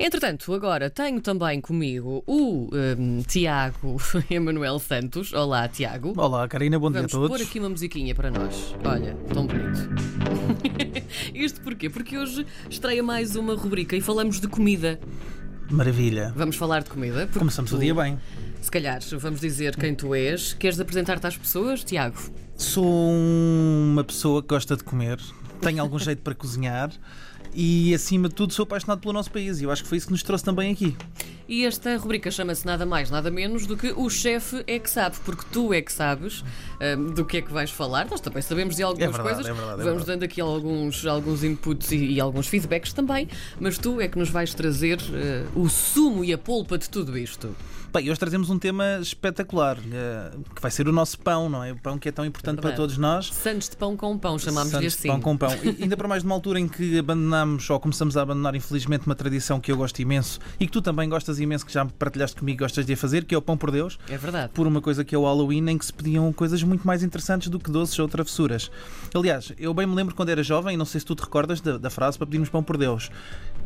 Entretanto, agora tenho também comigo o um, Tiago Emanuel Santos. Olá, Tiago. Olá, Karina, bom Vamos dia a todos. pôr aqui uma musiquinha para nós. Olha, tão bonito. Isto porquê? Porque hoje estreia mais uma rubrica e falamos de comida. Maravilha. Vamos falar de comida. Começamos tu- o dia bem. Se calhar, vamos dizer quem tu és. Queres apresentar-te às pessoas, Tiago? Sou uma pessoa que gosta de comer, tenho algum jeito para cozinhar e, acima de tudo, sou apaixonado pelo nosso país e eu acho que foi isso que nos trouxe também aqui. E esta rubrica chama-se nada mais, nada menos do que o chefe é que sabe, porque tu é que sabes hum, do que é que vais falar. Nós também sabemos de algumas É verdade, coisas. é verdade, é Vamos dando aqui alguns, alguns inputs e, e alguns feedbacks também, mas tu é que nos vais trazer eh, o sumo e a polpa de tudo isto. Bem, hoje trazemos um tema espetacular, eh, que vai ser o nosso pão, não é? O pão que é tão importante para todos nós. Santos de pão com pão, chamámos-lhe Santos de assim. Pão com pão. E ainda para mais numa altura em que abandonamos, ou começamos a abandonar, infelizmente, uma tradição que eu gosto imenso e que tu também gostas imenso, que já partilhaste comigo, gostas de a fazer, que é o pão por Deus. É verdade. por uma coisa que é o Halloween, em que se pediam coisas muito mais interessantes do que doces ou travessuras. Aliás, eu bem me lembro quando era jovem, e não sei se tu te recordas da, da frase para pedirmos pão por Deus.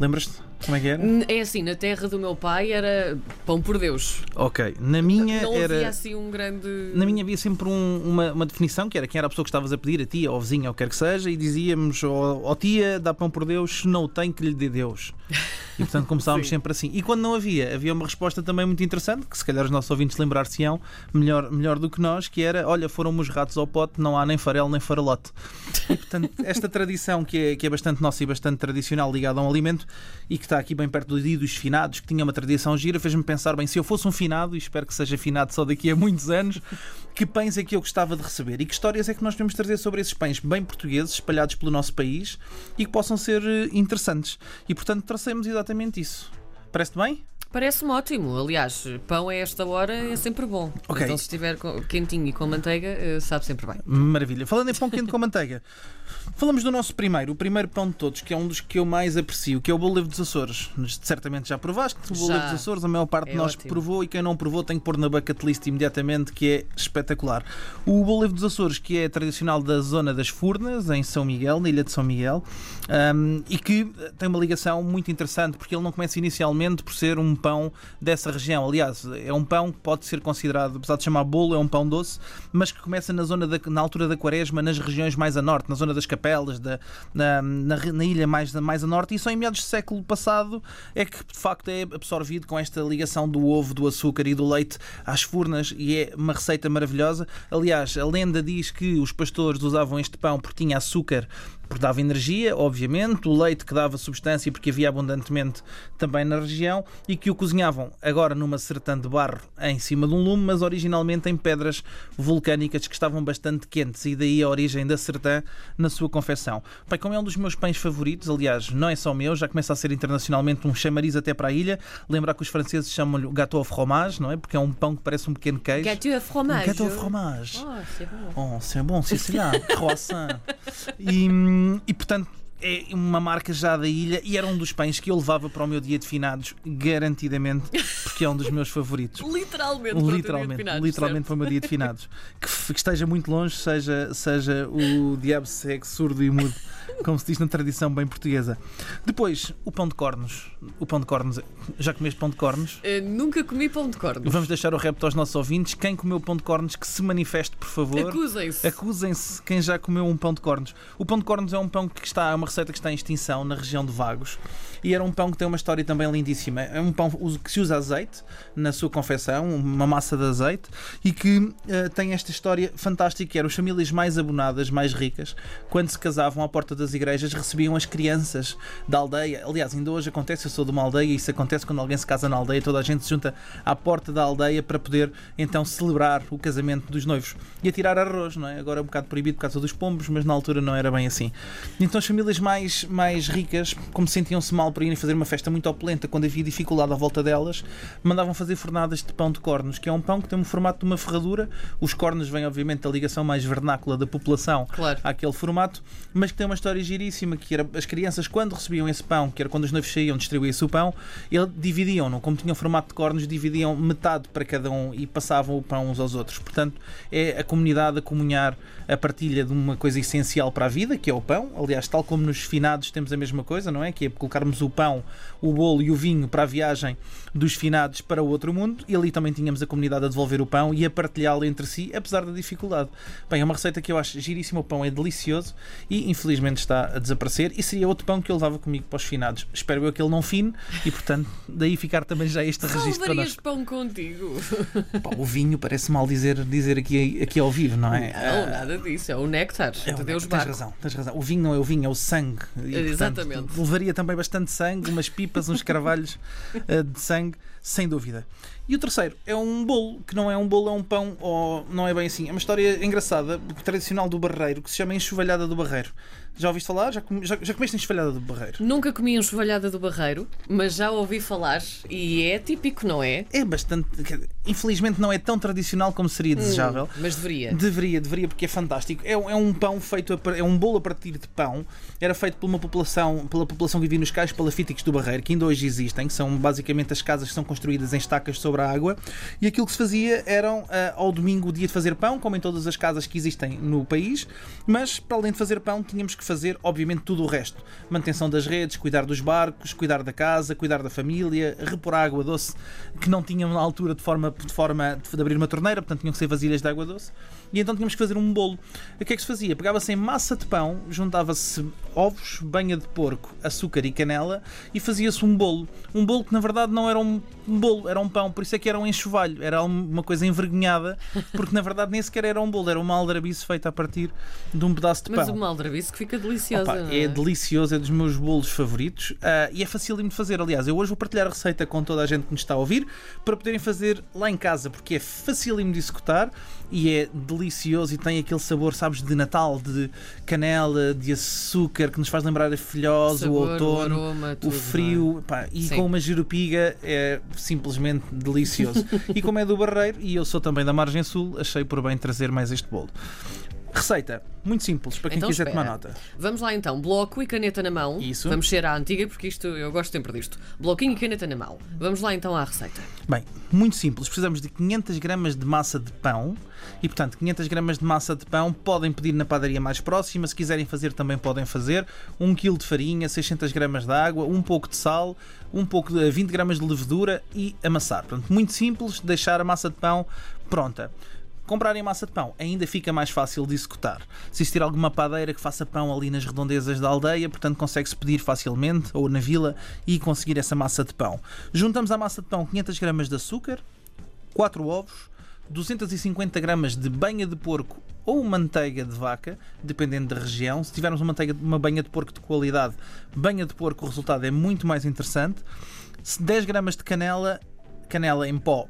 Lembras-te como é que era? É assim, na terra do meu pai era pão por Deus. Ok, na minha Não havia era. assim um grande. Na minha havia sempre um- uma, uma definição que era quem era a pessoa que estavas a pedir, a tia ou vizinha ou quer que seja, e dizíamos: Ó ó tia, dá pão por Deus, se não o tem, que lhe dê Deus. E portanto começávamos sempre assim. E quando não havia, havia uma resposta também muito interessante, que se calhar os nossos ouvintes lembrar-se-ão melhor, melhor do que nós, que era: olha, foram os ratos ao pote, não há nem farelo nem farolote. E portanto, esta tradição que é, que é bastante nossa e bastante tradicional ligada a um alimento e que está aqui bem perto do dia dos finados, que tinha uma tradição gira, fez-me pensar bem, se eu fosse um finado, e espero que seja finado só daqui a muitos anos, que pães é que eu gostava de receber e que histórias é que nós podemos trazer sobre esses pães bem portugueses, espalhados pelo nosso país e que possam ser eh, interessantes. E portanto, tracemos exatamente isso. Parece-te bem? Parece-me ótimo. Aliás, pão a esta hora é sempre bom. Ok. Então, se estiver quentinho e com manteiga, eh, sabe sempre bem. Maravilha. Falando em pão quente com manteiga, falamos do nosso primeiro, o primeiro pão de todos, que é um dos que eu mais aprecio, que é o bolo Livre dos Açores. Certamente já provaste o. Livre dos Açores, a maior parte É de nós ótimo. provou e quem não provou tem que pôr na bucket list imediatamente, que é espetacular. O bolo Livre dos Açores, que é tradicional da zona das Furnas, em São Miguel, na ilha de São Miguel, um, e que tem uma ligação muito interessante, porque ele não começa inicialmente por ser um pão dessa região. Aliás, é um pão que pode ser considerado, apesar de chamar bolo, é um pão doce, mas que começa na zona da, na altura da quaresma, nas regiões mais a norte, na zona das capelas, da, na, na, na ilha mais, mais a norte, e só em meados do século passado é que de facto é absorvido com esta ligação do ovo, do açúcar e do leite às furnas, e é uma receita maravilhosa. Aliás, a lenda diz que os pastores usavam este pão porque tinha açúcar porque dava energia, obviamente, o leite que dava substância porque havia abundantemente também na região e que o cozinhavam agora numa sertã de barro em cima de um lume, mas originalmente em pedras vulcânicas que estavam bastante quentes e daí a origem da sertã na sua confecção. Pai, como é um dos meus pães favoritos, aliás, não é só meu, já começa a ser internacionalmente um chamariz até para a ilha. Lembrar que os franceses chamam-lhe gâteau au fromage, não é? Porque é um pão que parece um pequeno queijo. Gâteau à fromage. Gâteau au fromage. Oh, c'est bon. Oh, c'est bon, c'est cela, croissant. E, hum, e portanto é uma marca já da ilha e era um dos pães que eu levava para o meu dia de finados, garantidamente, porque é um dos meus favoritos. Literalmente. para o teu dia de Literalmente, finados, literalmente para o meu dia de finados. Que, que esteja muito longe, seja, seja o diabo segue surdo e mudo, como se diz na tradição bem portuguesa. Depois, o pão de cornos. O pão de cornos. Já comeste pão de cornos? certo? Eh, nunca comi pão de cornos. Vamos deixar o repto aos nossos ouvintes. Quem comeu pão de cornos, que se manifeste, por favor. Acusem-se. Acusem-se quem já comeu um pão de cornos. O pão de cornos é um pão que está, é uma receita que está em extinção na região de Vagos e era um pão que tem uma história também lindíssima. É um pão que se usa azeite na sua confecção, uma massa de azeite e que eh, tem esta história fantástica que era as famílias mais abonadas, mais ricas, quando se casavam à porta das igrejas, recebiam as crianças da aldeia. Aliás, ainda hoje acontece, eu sou de uma aldeia e isso acontece quando alguém se casa na aldeia, toda a gente se junta à porta da aldeia para poder então celebrar o casamento dos noivos e a tirar arroz, não é? Agora é um bocado proibido por causa dos pombos, mas na altura não era bem assim. Então as famílias mais, mais ricas, como sentiam-se mal por irem fazer uma festa muito opulenta, quando havia dificuldade à volta delas, mandavam fazer fornadas de pão de cornos, que é um pão que tem um formato de uma ferradura. Os cornos vêm, obviamente, da ligação mais vernácula da população Claro. àquele formato, mas que tem uma história giríssima, que era as crianças, quando recebiam esse pão, que era quando os noivos saíam, distribuía-se o pão, ele dividiam-no, como tinham formato de cornos, dividiam metade para cada um e passavam o pão uns aos outros. Portanto, é a comunidade a comunhar a partilha de uma coisa essencial para a vida, que é o pão. Aliás, tal como nos finados temos a mesma coisa, não é? Que é colocarmos o pão, o bolo e o vinho para a viagem dos finados para o outro mundo e ali também tínhamos a comunidade a devolver o pão e a partilhá-lo entre si, apesar da dificuldade. Bem, é uma receita que eu acho giríssima, o pão é delicioso e infelizmente está a desaparecer e seria outro pão que eu levava comigo para os finados. Espero eu que ele não fine e, portanto, daí ficar também já este registro para nós. pão contigo? Pá, o vinho parece mal dizer, dizer aqui, aqui ao vivo, não é? Não, nada disso, é o néctar. É o Deus tens razão, tens razão. O vinho não é o vinho, é o sangue. E, Exatamente. Portanto, levaria também bastante sangue, umas pipas, uns carvalhos uh, de sangue, sem dúvida. E o terceiro é um bolo, que não é um bolo, é um pão, ou não é bem assim. É uma história engraçada, tradicional do Barreiro, que se chama Enxovalhada do Barreiro. Já ouviste falar? Já, já, já comeste enxovalhada do Barreiro? Nunca comi enxovalhada do Barreiro, mas já ouvi falar e é típico, não é? É bastante. Infelizmente não é tão tradicional como seria desejável. Hum, mas deveria. Deveria, deveria, porque é fantástico. É, é um pão feito, a, é um bolo a partir de pão. Era feito por uma população, pela população que vivia nos cais palafíticos do Barreiro, que ainda hoje existem, que são basicamente as casas que são construídas em estacas sobre a água. E aquilo que se fazia eram uh, ao domingo o dia de fazer pão, como em todas as casas que existem no país. Mas para além de fazer pão, tínhamos que que fazer, obviamente, tudo o resto. Manutenção das redes, cuidar dos barcos, cuidar da casa, cuidar da família, repor água doce que não tinham na altura de forma, de forma de abrir uma torneira, portanto tinham que ser vasilhas de água doce. E então tínhamos que fazer um bolo. O que é que se fazia? Pegava-se em massa de pão, juntava-se ovos, banha de porco, açúcar e canela e fazia-se um bolo. Um bolo que na verdade não era um bolo, era um pão, por isso é que era um enxovalho, era uma coisa envergonhada, porque na verdade nem sequer era um bolo, era uma aldrabice feita a partir de um pedaço de pão. Mas uma aldrabice que fica deliciosa. Opa, é? é? delicioso, é dos meus bolos favoritos uh, e é facílimo de fazer. Aliás, eu hoje vou partilhar a receita com toda a gente que nos está a ouvir para poderem fazer lá em casa, porque é facílimo de executar e é delicioso e tem aquele sabor, sabes, de Natal, de canela, de açúcar que nos faz lembrar a filhosa, o outono, o, aroma, tudo, o frio, é? pá, e Sim. com uma jerupiga é simplesmente delicioso. e como é do Barreiro e eu sou também da Margem Sul, achei por bem trazer mais este bolo. Receita, muito simples, para quem então, quiser espera. tomar nota. Vamos lá então, bloco e caneta na mão. Isso. Vamos ser à antiga, porque isto eu gosto sempre disto. Bloquinho e caneta na mão. Vamos lá então à receita. Bem, muito simples. Precisamos de 500 gramas de massa de pão e, portanto, 500 gramas de massa de pão podem pedir na padaria mais próxima. Se quiserem fazer, também podem fazer. 1 kg de farinha, 600 gramas de água, um pouco de sal, um pouco de 20 gramas de levedura e amassar. Portanto, muito simples, deixar a massa de pão pronta comprarem massa de pão ainda fica mais fácil de executar. Se existir alguma padeira que faça pão ali nas redondezas da aldeia, portanto consegue-se pedir facilmente ou na vila e conseguir essa massa de pão. Juntamos à massa de pão 500 gramas de açúcar, 4 ovos, 250 gramas de banha de porco ou manteiga de vaca, dependendo da região. Se tivermos uma, manteiga, uma banha de porco de qualidade, banha de porco, o resultado é muito mais interessante. 10 gramas de canela, canela em pó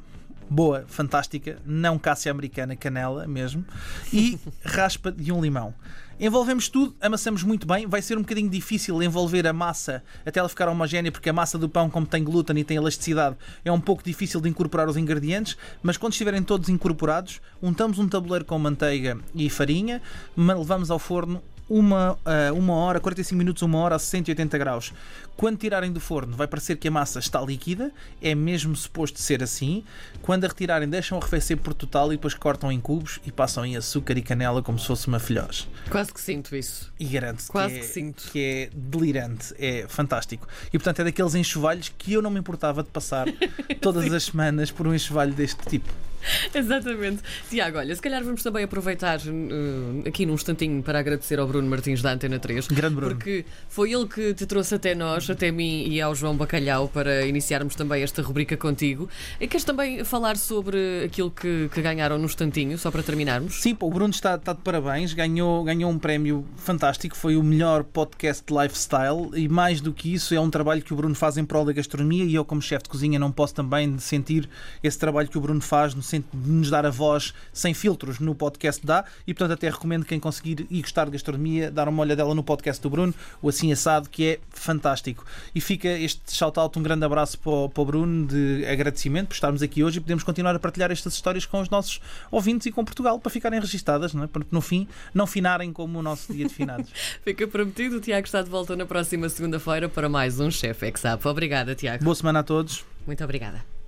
boa, fantástica, não cássia americana, canela mesmo, e raspa de um limão. Envolvemos tudo, amassamos muito bem. Vai ser um bocadinho difícil envolver a massa até ela ficar homogénea, porque a massa do pão, como tem glúten e tem elasticidade, é um pouco difícil de incorporar os ingredientes. Mas quando estiverem todos incorporados, untamos um tabuleiro com manteiga e farinha, levamos ao forno uma, uh, uma hora, 45 minutos, uma hora a 180 graus. Quando tirarem do forno, vai parecer que a massa está líquida, é mesmo suposto ser assim. Quando a retirarem, deixam arrefecer por total e depois cortam em cubos e passam em açúcar e canela como se fosse uma filhós. Quase que sinto isso. E garanto Quase que, que, é, sinto. que é delirante, é fantástico. E portanto é daqueles enxovalhos que eu não me importava de passar todas as semanas por um enxovalho deste tipo. Exatamente. Tiago, olha, se calhar vamos também aproveitar uh, aqui num instantinho para agradecer ao Bruno Martins da Antena 3. Grande Bruno. Porque foi ele que te trouxe até nós, até mim e ao João Bacalhau, para iniciarmos também esta rubrica contigo. E queres também falar sobre aquilo que, que ganharam no instantinho, só para terminarmos? Sim, pô, o Bruno está, está de parabéns, ganhou, ganhou um prémio fantástico, foi o melhor podcast de lifestyle e mais do que isso, é um trabalho que o Bruno faz em prol da gastronomia e eu, como chefe de cozinha, não posso também sentir esse trabalho que o Bruno faz no de nos dar a voz sem filtros no podcast dá e portanto até recomendo quem conseguir e gostar de gastronomia dar uma olhadela no podcast do Bruno, o Assim Assado, que é fantástico. E fica este shout-out, um grande abraço para o, para o Bruno de agradecimento por estarmos aqui hoje e podemos continuar a partilhar estas histórias com os nossos ouvintes e com Portugal para ficarem registadas, não é? para no fim não finarem como o nosso dia de finados. fica prometido, o Tiago está de volta na próxima segunda-feira para mais um Chefe Exap. Obrigada, Tiago. Boa semana a todos. Muito obrigada.